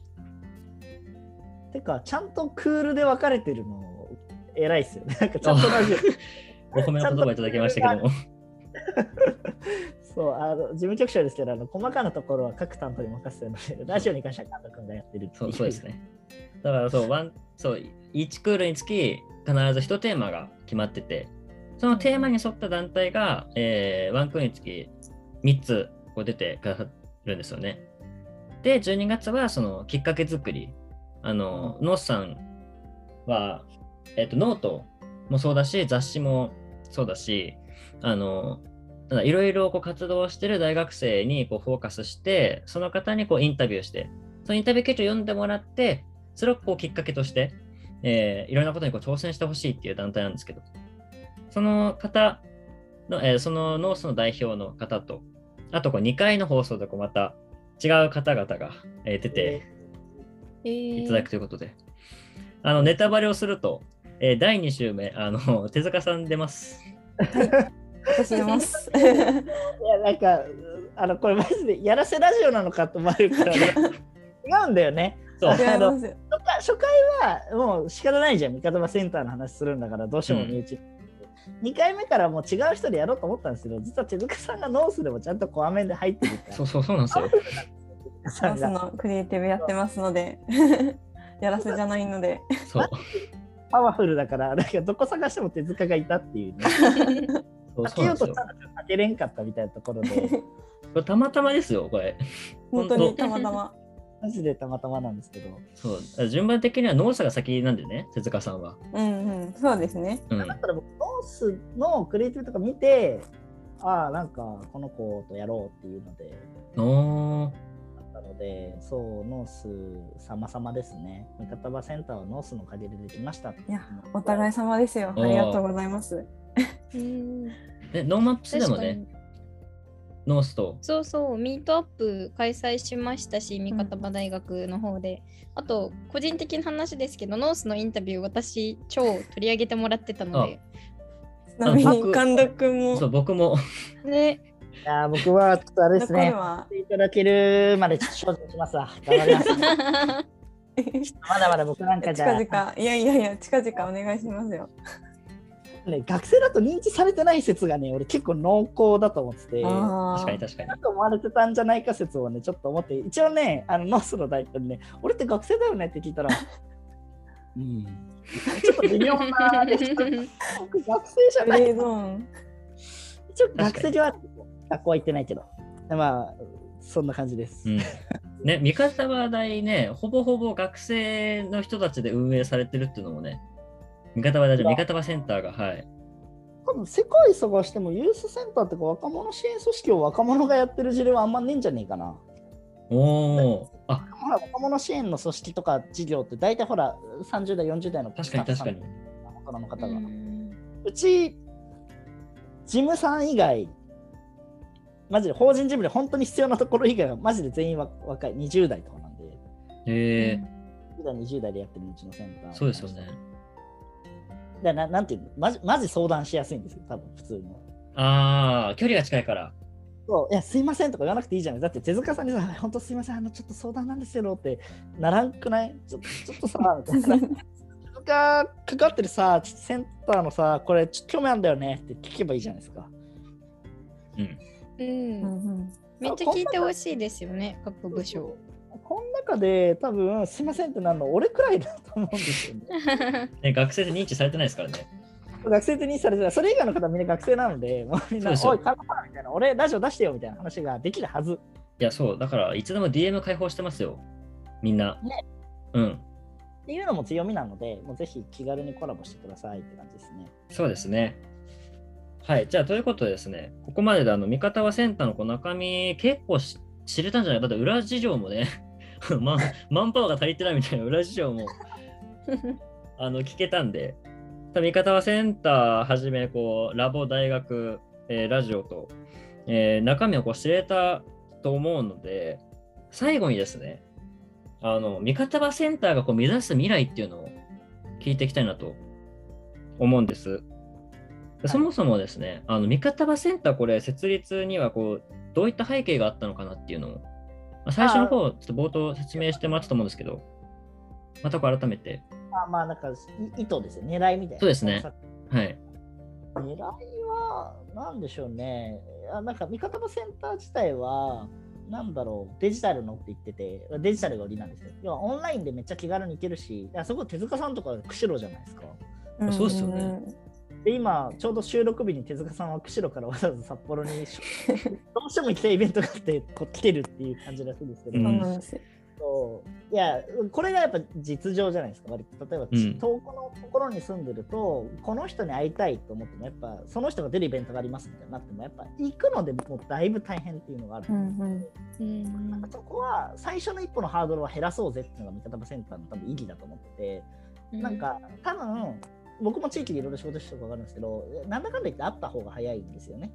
てか、ちゃんとクールで分かれてるの、偉いっすよね。なんかちゃんとラジオ。お褒めの言葉いただきましたけども。そう、あの事務局長ですけど、あの細かなところは各担当に任せてるので、ラジオに関しては監督君がやってるっていそうそうです。ね。だからそう、ワンそう1クールにつき必ず1テーマが決まってて、そのテーマに沿った団体が、えーワンクールにつき3つこう出てくださるんですよね。で、12月はそのきっかけ作り。あの、ノースさんは、えっ、と、ノートもそうだし、雑誌もそうだし、あの、いろいろ活動してる大学生にこうフォーカスして、その方にこうインタビューして、そのインタビュー記事を読んでもらって、それをこうきっかけとして、えーいろんなことにこう挑戦してほしいっていう団体なんですけど、その方の、えーそのノースの代表の方と、あとこう2回の放送でこうまた違う方々が、えー出てえーいただくということで、あのネタバレをすると、えー第2週目、あの 手塚さん出ます。私出ます。いやなんかあのこれマジでやらせラジオなのかと思われるから、ね、違うんだよね。そうあの。初回はもう仕方ないじゃん味方はセンターの話するんだからどうしても身内、2回目からもう違う人でやろうと思ったんですけど実は手塚さんがノースでもちゃんとコアメンで入ってるからそうそうそうなんですよ。手塚さノースんがのクリエイティブやってますので、やらせじゃないので。そう。パワフルだからなんかどこ探しても手塚がいたっていうね そうそうなんですよようとした。ら避けれんかったみたいなところでこれたまたまですよ、これ。本当にたまたま。マジでたまたまなんですけどそう。順番的にはノースが先なんでね、手塚さんは。うんうん、そうですね。うん。だったら僕ノースのクリエイティブとか見てああなんかこの子とやろうっていうのでおー。なので、そう、ノース様々ですね。味方場センターはノースのおかげでできました。いや、お互い様ですよ。ありがとうございます。うんで、ノーマップスでもね、ノースと。そうそう、ミートアップ開催しましたし、味方場大学の方で。あと、個人的な話ですけど、ノースのインタビュー、私、超取り上げてもらってたので、ちなみあに監督もそう、僕も。ね、いやー、僕はちょっとあれですね。いただけるまでちょっと精進しますわ。頑張ります。まだまだ僕なんかじゃ、近々いやいやいや近々お願いしますよ。ね、学生だと認知されてない説がね、俺結構濃厚だと思ってて。あ確かに確かにだ。と思われてたんじゃないか説をね、ちょっと思って、一応ね、あのノースの代表にね、俺って学生だよねって聞いたら、うん。ちょっと微妙な、僕学生じゃない。一応学生では学校は行ってないけど。まあ、そんな感じです。うん。ね、三方場大ね、ほぼほぼ学生の人たちで運営されてるっていうのもね、三方場大じゃ三方場センターが、はい。多分世界探してもユースセンターっていうか若者支援組織を若者がやってる事例はあんまねえんじゃねえかな。おお。あ、ほら若者支援の組織とか事業って大体ほら30代40代の確かに確かに。大人の方が。ううんち事務さん以外マジで法人事務で本当に必要なところ以外はマジで全員は若い20代とかなんでへえ10代20代でやってるうちのセンターそうですよね。だななんていうのマジマジ相談しやすいんですよ多分普通の。ああ、距離が近いから。そういやすいませんとか言わなくていいじゃないだって手塚さんにさ本当すいませんあのちょっと相談なんですけどってならんくない？ちょちょっとさみたいな 手塚関わってるさちょっとセンターのさこれちょっと興味あるんだよねって聞けばいいじゃないですかうん。んうんうんめっちゃ聞いてほしいですよね、各部署。この中で多分すいませんってなるの俺くらいだと思うんですよね ね、学生で認知されてないですからね。学生って認知されてないそれ以外の方はみんな学生なのでもうみんなおい、カナパみたいな、俺ラジオ出してよみたいな話ができるはず。いや、そう、だから、いつでも DM 開放してますよ。みんな。ねうん。っていうのも強みなので、もうぜひ気軽にコラボしてくださいって感じですね。そうですね。はい。じゃあ、ということでですね、ここまでで、あの、三方はセンターのこの中身、結構し知れたんじゃないか。だって、裏事情もね、マ ンマンパワーが足りてないみたいな裏事情もあの聞けたんで、多分三方はセンターはじめ、こう、ラボ、大学、えーラジオと、えー中身をこう知れたと思うので、最後にですね、あの、三方はセンターがこう目指す未来っていうのを聞いていきたいなと思うんです。でそもそもですね、あの三方場センター、これ、設立にはこうどういった背景があったのかなっていうのを、まあ、最初の方、ちょっと冒頭説明してもらったと思うんですけど、またこう改めて。まあまあ、なんかい意図ですよ、狙いみたいな。そうですねはい。狙いは、なんでしょうね。あなんか、味方のセンター自体は、なんだろう、デジタルのって言ってて、デジタルが売りなんですよ。要はオンラインでめっちゃ気軽に行けるし、いやそこ手塚さんとか釧路じゃないですか。うんそうっすよねで、今、ちょうど収録日に手塚さんは釧路からわざわざ札幌に どうしても行きたいイベントがあってこう来てるっていう感じらしいんですけど、うん。そう。いや、これがやっぱ実情じゃないですか。割と例えば、うん。遠くのところに住んでると、この人に会いたいと思っても、やっぱその人が出るイベントがありますみたいになっても、やっぱ行くのでもうだいぶ大変っていうのがある。うんうん。うんなんかそこは最初の一歩のハードルは減らそうぜっていうのが味方場センターの多分意義だと思ってて、なんか多分僕も地域でいろいろ仕事してるか分かるんですけど、なんだかんだ言って会った方が早いんですよね。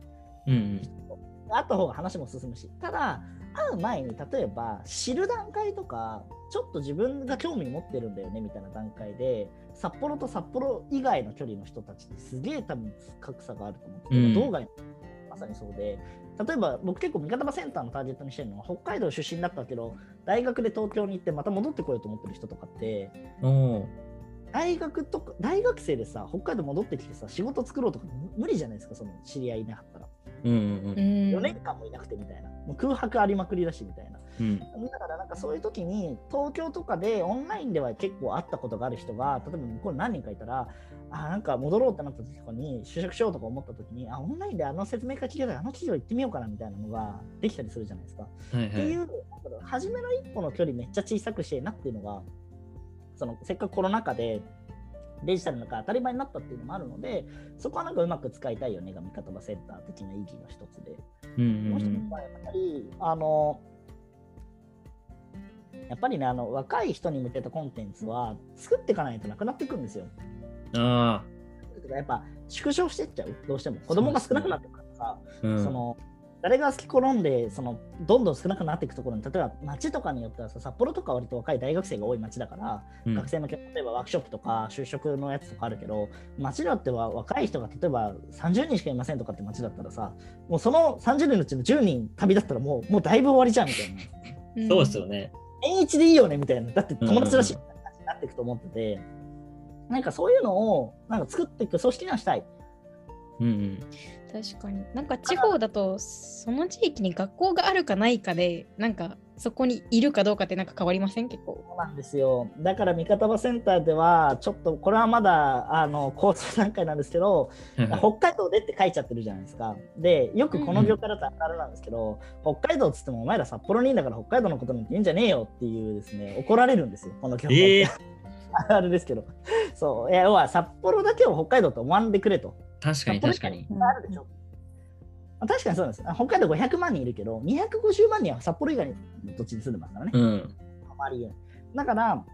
うんあった方が話も進むし、ただ、会う前に例えば知る段階とか、ちょっと自分が興味持ってるんだよねみたいな段階で、札幌と札幌以外の距離の人たちってすげえ多分格差があると思ってて、うん。道外まさにそうで、例えば僕結構味方場センターのターゲットにしてるのは北海道出身だったけど、大学で東京に行ってまた戻ってこようと思ってる人とかって、おお大学とか大学生でさ北海道戻ってきてさ仕事作ろうとか無理じゃないですかその知り合いいなかったら、うんうんうん。4年間もいなくてみたいな。もう空白ありまくりだしみたいな。うん。だからなんかそういう時に東京とかでオンラインでは結構会ったことがある人が例えば向こうに何人かいたらあなんか戻ろうってなった時とかに就職しようとか思った時にあオンラインであの説明会聞けたらあの企業行ってみようかなみたいなのができたりするじゃないですか。はいはい。っていう、初めの一歩の距離めっちゃ小さくしてえなっていうのが、そのせっかくコロナ禍でデジタルの中当たり前になったっていうのもあるので、そこはなんかうまく使いたいよねが味方場センター的な意義の一つで。うんうんもう一つはやっぱり、あの、やっぱりね、あの若い人に向けたコンテンツは作っていかないとなくなっていくんですよ。うんあやっぱ縮小していっちゃう、どうしても。子供が少なくなってくからさ、あうんその誰が好き好んでそのどんどん少なくなっていくところに例えば街とかによってはさ札幌とか割と若い大学生が多い街だから、うん。学生向け例えばワークショップとか就職のやつとかあるけど街によっては若い人が例えば30人しかいませんとかって街だったらさもうその30人のうちの10人旅だったらもうもうだいぶ終わりじゃんみたいな。そうですよね。年一でいいよねみたいな。だって友達らしいみたいな感じになっていくと思ってて、なんかそういうのをなんか作っていく組織にはしたい。うんうん確かになんか地方だとその地域に学校があるかないかでなんかそこにいるかどうかってなんか変わりません？結構そうなんですよ。だから味方場センターでは、ちょっとこれはまだあの構想段階なんですけど、北海道でって書いちゃってるじゃないですか。で、よくこの業界だとあるあるなんですけど、北海道っつってもお前ら札幌にいんだから北海道のことなんて言うんじゃねえよっていうですね、怒られるんですよ、この業界。ええ あるあるですけど。そう、いや要は札幌だけを北海道と思わんでくれと。確かに確かにうんあるでしょ。まあ確かにそうなんです。あ北海道500万人いるけど、250万人は札幌以外の土地に住んでますからね。うんだから、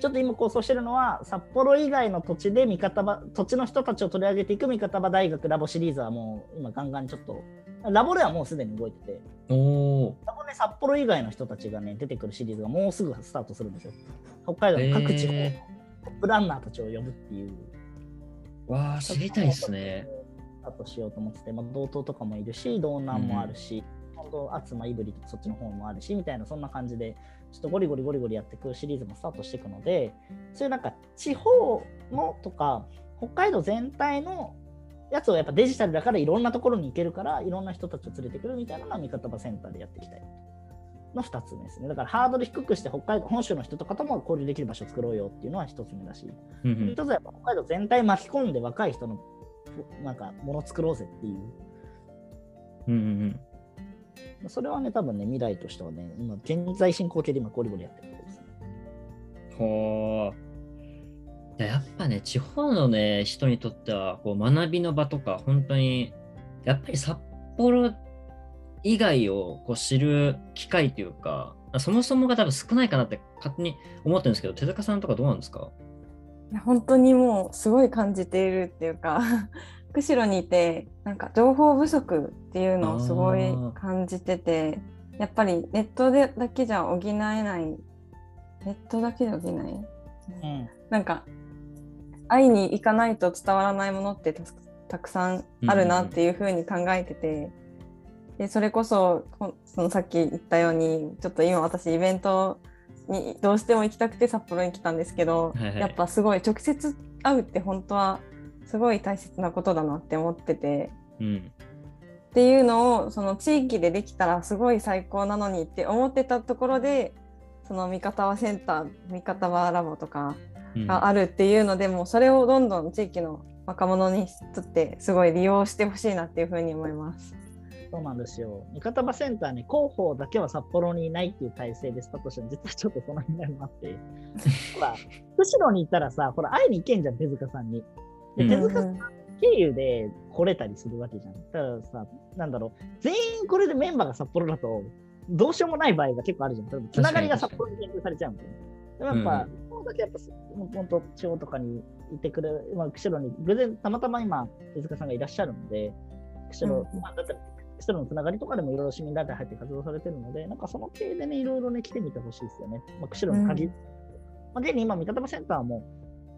ちょっと今構想してるのは、札幌以外の土地で味方場、土地の人たちを取り上げていく味方場大学ラボシリーズはもう今ガンガンちょっと、ラボではもうすでに動いてて、おおラボね、札幌以外の人たちがね、出てくるシリーズがもうすぐスタートするんですよ。北海道の各地方のへトップランナーたちを呼ぶっていう。わあ知りたいですね。スタートしようと思ってて、まあ、道東とかもいるし、道南もあるし、本当、厚間、いぶりとそっちの方もあるし、みたいな、そんな感じで、ちょっとゴリゴリゴリゴリやっていくシリーズもスタートしていくので、そういうなんか地方のとか、北海道全体のやつをやっぱデジタルだからいろんなところに行けるから、いろんな人たちを連れてくるみたいなのは味方場センターでやっていきたい。の2つ目ですね。だからハードル低くして北海道、本州の人とかとも交流できる場所を作ろうよっていうのは1つ目だし、うんうん一つはやっぱ北海道全体巻き込んで若い人のなんかもの作ろうぜっていう。うんうんそれはね、多分ね、未来としてはね、今、現在進行形で今、ゴリゴリやってるところですね。うんほういややっぱね地方のね人にとってはこう学びの場とか本当にやっぱり札幌以外をこう知る機会というかそもそもが多分少ないかなって勝手に思ってるんですけど手塚さんとかどうなんですか？いや本当にもうすごい感じているっていうか 釧路にいてなんか情報不足っていうのをすごい感じててやっぱりネットでだけじゃ補えないネットだけじゃ補えない？うん。なんか会いに行かないと伝わらないものってたくたくさんあるなっていうふうに考えてて、でそれこそこそのさっき言ったようにちょっと今私イベントにどうしても行きたくて札幌に来たんですけど、はいはいやっぱすごい直接会うって本当はすごい大切なことだなって思ってて。うんっていうのをその地域でできたらすごい最高なのにって思ってたところでその三方はセンター三方はラボとかうんがあるっていうので、もうそれをどんどん地域の若者にとってすごい利用してほしいなっていうふうに思います。そうなんですよ。味方場センターに広報だけは札幌にいないっていう体制でスタートしたの実はちょっとその辺もあって。ほら、釧路に行ったらさ、ほら、会いに行けんじゃん、手塚さんに。で、うん手塚さん経由で来れたりするわけじゃん。だからさ、なんだろう、全員これでメンバーが札幌だと、どうしようもない場合が結構あるじゃん。つながりが札幌に限定されちゃうんだよね。でもやっぱ、ここだけやっぱ、本当地方とかにいてくれる、まあ、釧路に偶然たまたま今、手塚さんがいらっしゃるので、釧路、うんまあ、だったら釧路のつながりとかでもいろいろ市民団体入って活動されてるので、なんかその系でね、いろいろね、来てみてほしいですよね。まあ、釧路に限り、まあ、現に今、味方場センターも、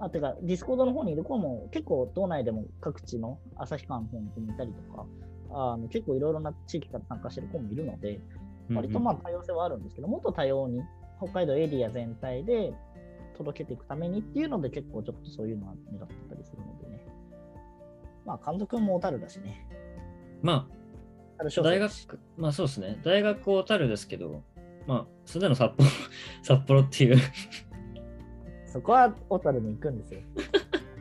あ、てか、ディスコードの方にいる子も、結構、道内でも各地の旭川の方にいたりとか、あの結構いろいろな地域から参加してる子もいるので、割とまあ多様性はあるんですけど、もっと多様に北海道エリア全体で届けていくためにっていうので、結構ちょっとそういうのは狙ってたりするのでね。まあ、監督も小樽だしね。まあ、大学まあそうですね。大学小樽ですけど、まあ、それでの札幌、札幌っていう。そこは小樽に行くんですよ。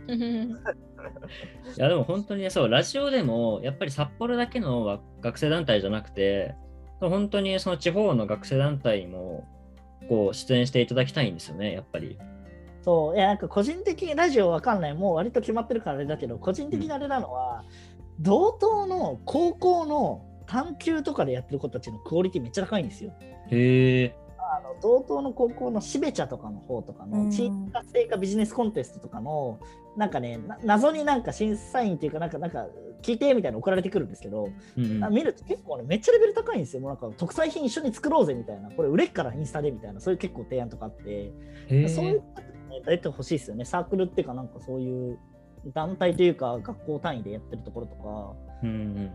いやでも本当にねそう、ラジオでもやっぱり札幌だけのわ学生団体じゃなくて、本当にその地方の学生団体もこう出演していただきたいんですよね、やっぱり。そう、いや、なんか個人的にラジオわかんない、もう割と決まってるからあれだけど、個人的にあれなのは、同等の高校の探究とかでやってる子たちのクオリティめっちゃ高いんですよ。へえ。あの同等の高校のしべ茶とかの方とかうんの地域活性化ビジネスコンテストとかの、なんかね、な謎になんか審査員っていうか、なんか、なんか聞いてみたいなの送られてくるんですけど、うん見ると結構ね、めっちゃレベル高いんですよ。もうなんか特産品一緒に作ろうぜみたいな、これ売れっからインスタでみたいな、そういう結構提案とかあって、へそういうえ。ことね、出てほしいですよね。サークルっていうか、なんかそういう団体というか、学校単位でやってるところとか、うんうん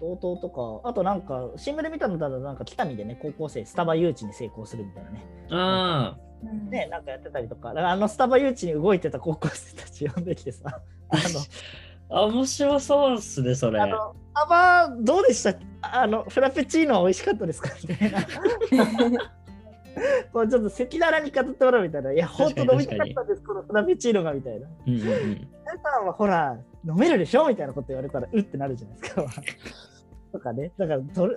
同等とか、あとなんか、新聞で見たのだと、なんか北見でね、高校生、スタバ誘致に成功するみたいなね、あね、なんかやってたりとか、だからあのスタバ誘致に動いてた高校生たち呼んできてさ、あの、あ、あ、面白そうっすね、それ。あの、スタバどうでしたあの、フラペチーノは美味しかったですか？みたいな。こうちょっと赤裸々に語ってもらうみたいな。いや、本当飲みたかったです、このフラペチーノがみたいな。うんうんうん。皆さんはほら、飲めるでしょ？みたいなこと言われたら、うってなるじゃないですか。とかね。だからどれ、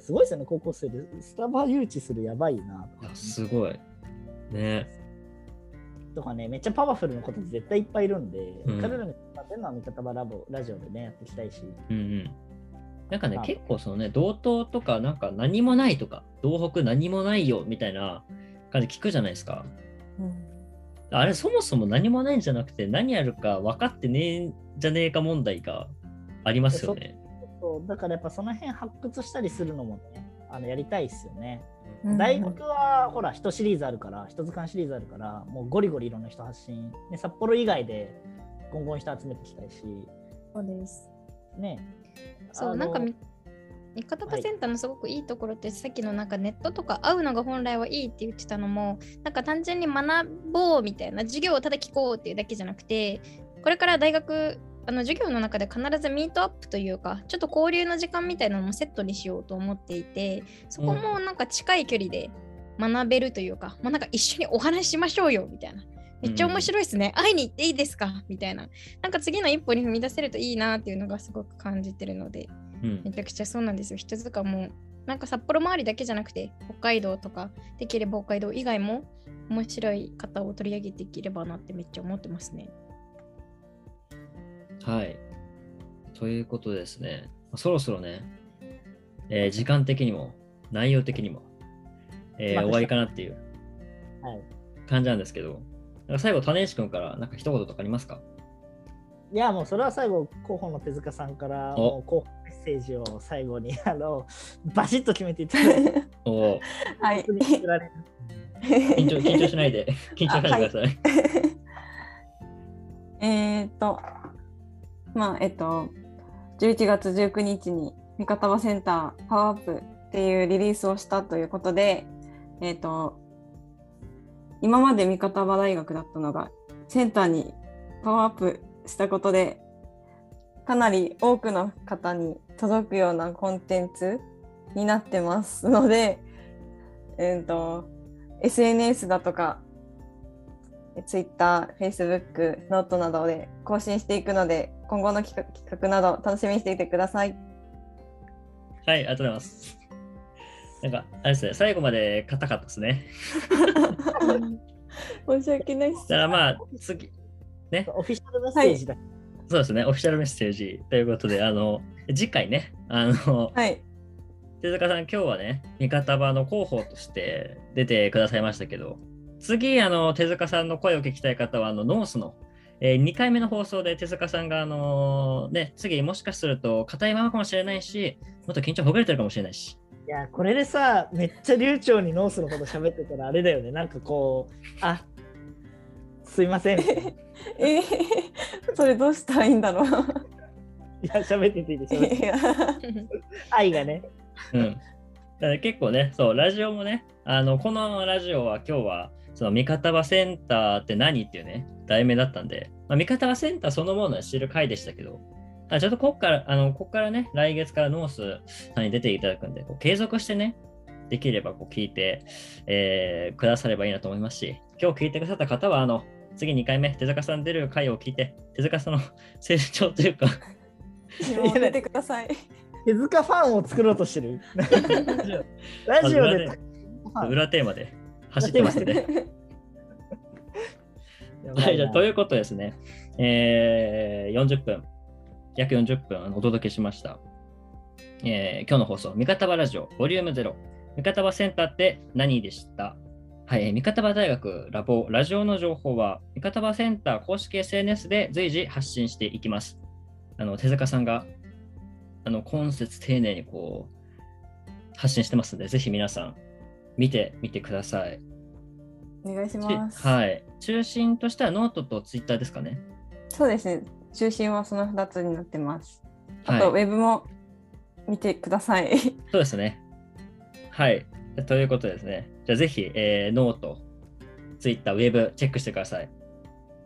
すごいですよね、高校生で。スタバ誘致するやばいなとかいや、すごい。ね。とかね、めっちゃパワフルな子たち絶対いっぱいいるんで、うん彼らに使ってるのは味方場ラボラジオでね、やっていきたいし。うんうん。なんかねま、あ結構そのね、同等とか、なんか何もないとか、同北何もないよみたいな感じ聞くじゃないですか。あれ、そもそも何もないんじゃなくて、何やるか分かってねえんじゃねえか問題がありますよね。そうだからやっぱその辺発掘したりするのもね、あのやりたいですよね。うん大学はほら、人シリーズあるから、人図鑑シリーズあるから、もうゴリゴリいろんな人発信。ね、札幌以外でゴンゴン人集めていきたいし、そうです。ね。そう、なんかみ味方場センターのすごくいいところって、さっきのなんかネットとか会うのが本来はいいって言ってたのもなんか単純に学ぼうみたいな授業をただ聞こうっていうだけじゃなくてこれから大学あの授業の中で必ずミートアップというかちょっと交流の時間みたいなのもセットにしようと思っていてそこもなんか近い距離で学べるというか、まあ、なんか一緒にお話ししましょうよみたいな。めっちゃ面白いですね、会いに行っていいですか？みたいな。なんか次の一歩に踏み出せるといいなっていうのがすごく感じてるのでうん。めちゃくちゃそうなんですよ。人塚も、なんか札幌周りだけじゃなくて、北海道とか、できれば北海道以外も面白い方を取り上げていければなってめっちゃ思ってますね。はい。ということですね。まあそろそろね、えー時間的にも、内容的にも、えーまあ終わりかなっていうはい。感じなんですけど、なんか最後、種石君からなんか一言とかありますか？いや、もうそれは最後、広報の手塚さんから、おもう広報メッセージを最後に、あの、バシッと決めていただいて、お。緊張緊張しないで、緊張しないでください。えーっと、まあ、えっと、11月19日に三方場センターパワーアップっていうリリースをしたということで、えっと、今まで三方場大学だったのがセンターにパワーアップしたことで、かなり多くの方に届くようなコンテンツになってますので、えーと、SNS だとか、Twitter、Facebook、ノートなどで更新していくので、今後の企画企画など楽しみにしていてください。はい、ありがとうございます。なんか、あれですね、最後まで硬かったですね。申し訳ないっす。だからまあ、次、ね、オフィシャルメッセージだ。そうですね、オフィシャルメッセージということで、あの、次回ね、あの、はい。手塚さん、今日はね、味方場の広報として出てくださいましたけど、次、あの、手塚さんの声を聞きたい方は、あの、ノースの、え2回目の放送で手塚さんが、あのーね、次もしかすると硬いままかもしれないし、もっと緊張ほぐれてるかもしれないし。いや、これでさ、めっちゃ流暢にノースのこと喋ってたらあれだよね。なんかこう、あすいません。い えー、それどうしたらいいんだろう。や、喋ってていいでしょ。愛がね。うん。だから結構ね、そう、ラジオもね、あの、このラジオは今日は、その味方はセンターって何っていうね、題名だったんで、まあ、味方はセンターそのものを知る回でしたけど、あちょっとここから、あの、ここからね、来月からノースさんに出ていただくんで、こう継続してね、できればこう聞いて、えーくださればいいなと思いますし、今日聞いてくださった方は、あの、次2回目、手塚さん出る回を聞いて、手塚さんの 成長というか、やめてください。手塚ファンを作ろうとしてる。ラジオで。裏テーマで走ってますんで。やばはい、じゃあなということですね、えー40分、約40分お届けしました。えー今日の放送、味方場ラジオ、ボリューム0、味方場センターって何でした？はい、えー味方場大学ラボ、ラジオの情報は、味方場センター公式 SNS で随時発信していきます。あの手塚さんが、あの、懇切丁寧にこう、発信してますので、ぜひ皆さん、見てみてください。お願いしします。はい。中心としてはノートとツイッターですかね。そうですね。中心はその2つになってます。あはいと、ウェブも見てください。そうですね。はい。ということですね。じゃあぜひ、えーノート、ツイッター、ウェブチェックしてください。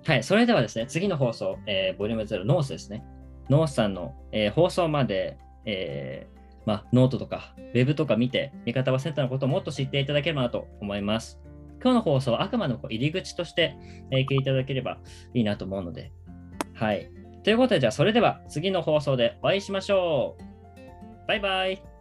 はい。それではですね、次の放送、えーボリューム0、ノースですね。ノースさんの、えー放送まで、えーまあ、ノートとか、ウェブとか見て、ミカタバセンターのことをもっと知っていただければなと思います。今日の放送はあくまでも入り口として、えー聞いただければいいなと思うので。はい。ということで、じゃあそれでは次の放送でお会いしましょう。バイバイ。